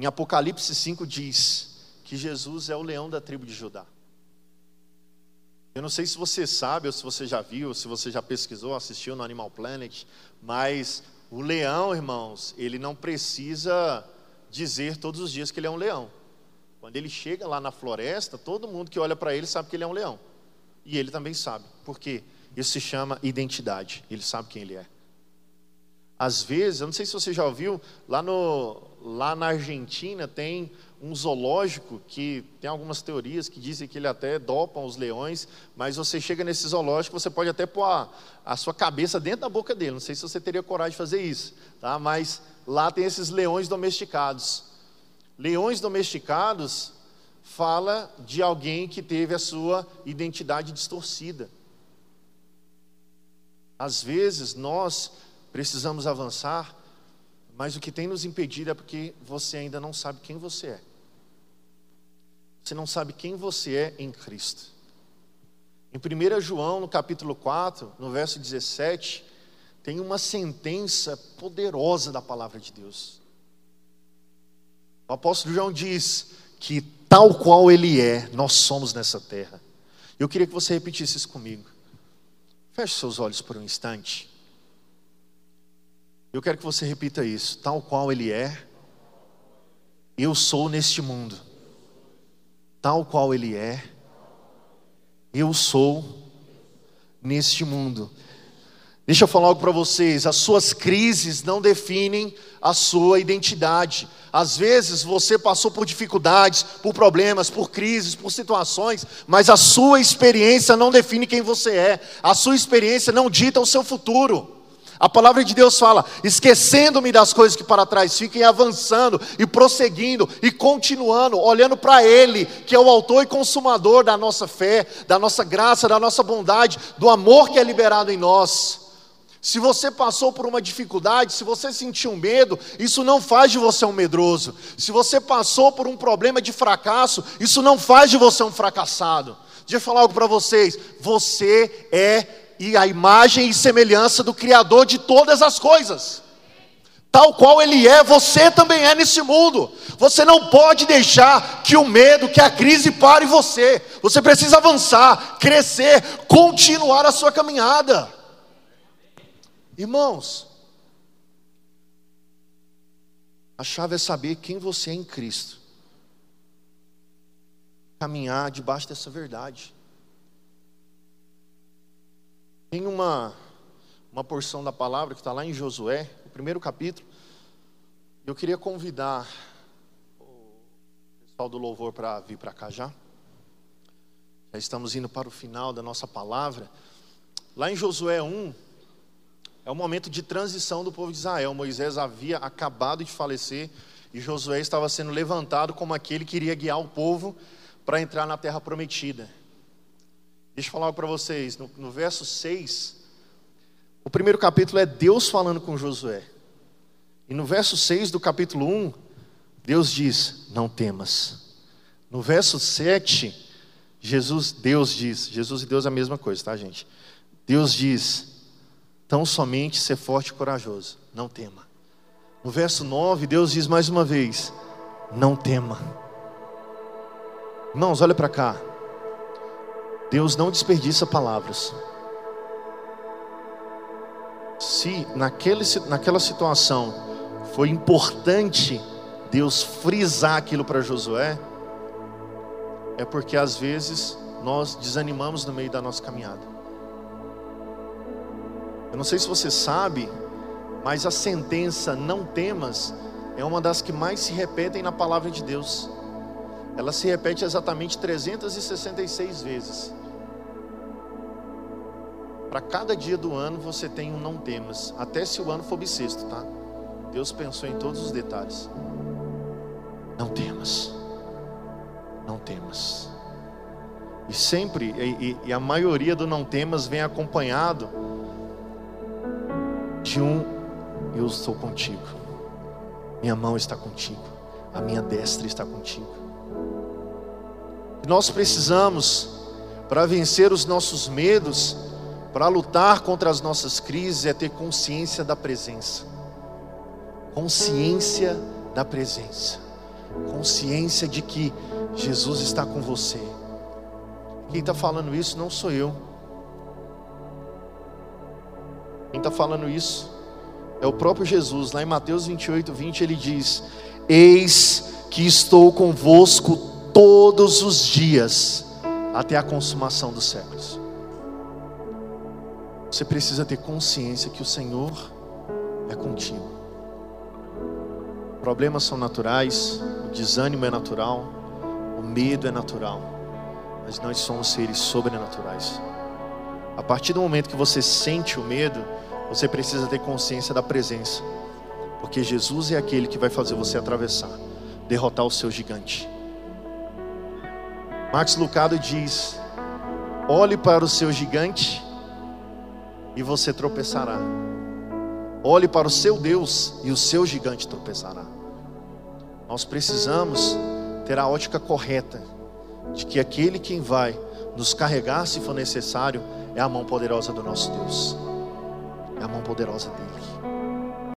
Em Apocalipse 5 diz que Jesus é o leão da tribo de Judá. Eu não sei se você sabe, ou se você já viu, ou se você já pesquisou, assistiu no Animal Planet, mas o leão, irmãos, ele não precisa dizer todos os dias que ele é um leão. Quando ele chega lá na floresta, todo mundo que olha para ele sabe que ele é um leão. E ele também sabe. Por quê? Isso se chama identidade. Ele sabe quem ele é. Às vezes, eu não sei se você já ouviu, lá, no, lá na Argentina tem um zoológico que tem algumas teorias que dizem que ele até dopa os leões, mas você chega nesse zoológico, você pode até pôr a, a, sua cabeça dentro da boca dele. Não sei se você teria coragem de fazer isso, tá? Mas lá tem esses leões domesticados. Leões domesticados fala de alguém que teve a sua identidade distorcida. Às vezes nós precisamos avançar, mas o que tem nos impedido é porque você ainda não sabe quem você é. Você não sabe quem você é em Cristo. Em 1 João, no capítulo 4, no verso 17, tem uma sentença poderosa da palavra de Deus. O apóstolo João diz que, tal qual ele é, nós somos nessa terra. Eu queria que você repetisse isso comigo. Feche seus olhos por um instante. Eu quero que você repita isso. Tal qual ele é, eu sou neste mundo tal qual Ele é, eu sou neste mundo. Deixa eu falar algo para vocês: as suas crises não definem a sua identidade. Às vezes você passou por dificuldades, por problemas, por crises, por situações, mas a sua experiência não define quem você é, a sua experiência não dita o seu futuro. A palavra de Deus fala: esquecendo-me das coisas que para trás fiquem, avançando e prosseguindo e continuando, olhando para Ele, que é o autor e consumador da nossa fé, da nossa graça, da nossa bondade, do amor que é liberado em nós. Se você passou por uma dificuldade, se você sentiu medo, isso não faz de você um medroso. Se você passou por um problema de fracasso, isso não faz de você um fracassado. Deixa eu falar algo para vocês: você é e a imagem e semelhança do Criador de todas as coisas. Tal qual Ele é, você também é nesse mundo. Você não pode deixar que o medo, que a crise pare você. Você precisa avançar, crescer, continuar a sua caminhada. Irmãos, a chave é saber quem você é em Cristo. Caminhar debaixo dessa verdade. Tem uma, uma porção da palavra que está lá em Josué, o primeiro capítulo. Eu queria convidar o pessoal do louvor para vir para cá já. Já estamos indo para o final da nossa palavra. Lá em Josué 1, é o momento de transição do povo de Israel. Moisés havia acabado de falecer e Josué estava sendo levantado como aquele que iria guiar o povo para entrar na terra prometida. Deixa eu falar para vocês, no, no verso 6, o primeiro capítulo é Deus falando com Josué. E no verso 6 do capítulo 1, Deus diz: Não temas. No verso 7, Jesus, Deus diz, Jesus e Deus é a mesma coisa, tá, gente? Deus diz: Tão somente ser forte e corajoso, não tema. No verso 9, Deus diz mais uma vez: Não tema. Irmãos, olha para cá. Deus não desperdiça palavras. Se naquele, naquela situação foi importante Deus frisar aquilo para Josué, é porque às vezes nós desanimamos no meio da nossa caminhada. Eu não sei se você sabe, mas a sentença não temas é uma das que mais se repetem na palavra de Deus. Ela se repete exatamente 366 vezes. Para cada dia do ano você tem um não temas, até se o ano for bissexto, tá? Deus pensou em todos os detalhes. Não temas, não temas. E sempre, e, e a maioria do não temas vem acompanhado de um eu estou contigo, minha mão está contigo, a minha destra está contigo. nós precisamos, para vencer os nossos medos, para lutar contra as nossas crises é ter consciência da presença. Consciência da presença. consciência de que Jesus está com você. Quem está falando isso não sou eu. Quem está falando isso é o próprio Jesus. Lá em Mateus 28, 20, ele diz: Eis que estou convosco todos os dias, até a consumação dos séculos. Você precisa ter consciência que o Senhor é contigo. Problemas são naturais, o desânimo é natural, o medo é natural, mas nós somos seres sobrenaturais. A partir do momento que você sente o medo, você precisa ter consciência da presença, porque Jesus é aquele que vai fazer você atravessar, derrotar o seu gigante. Max Lucado diz: olhe para o seu gigante e você tropeçará. Olhe para o seu Deus e o seu gigante tropeçará. Nós precisamos ter a ótica correta de que aquele quem vai nos carregar se for necessário é a mão poderosa do nosso Deus. É a mão poderosa dele.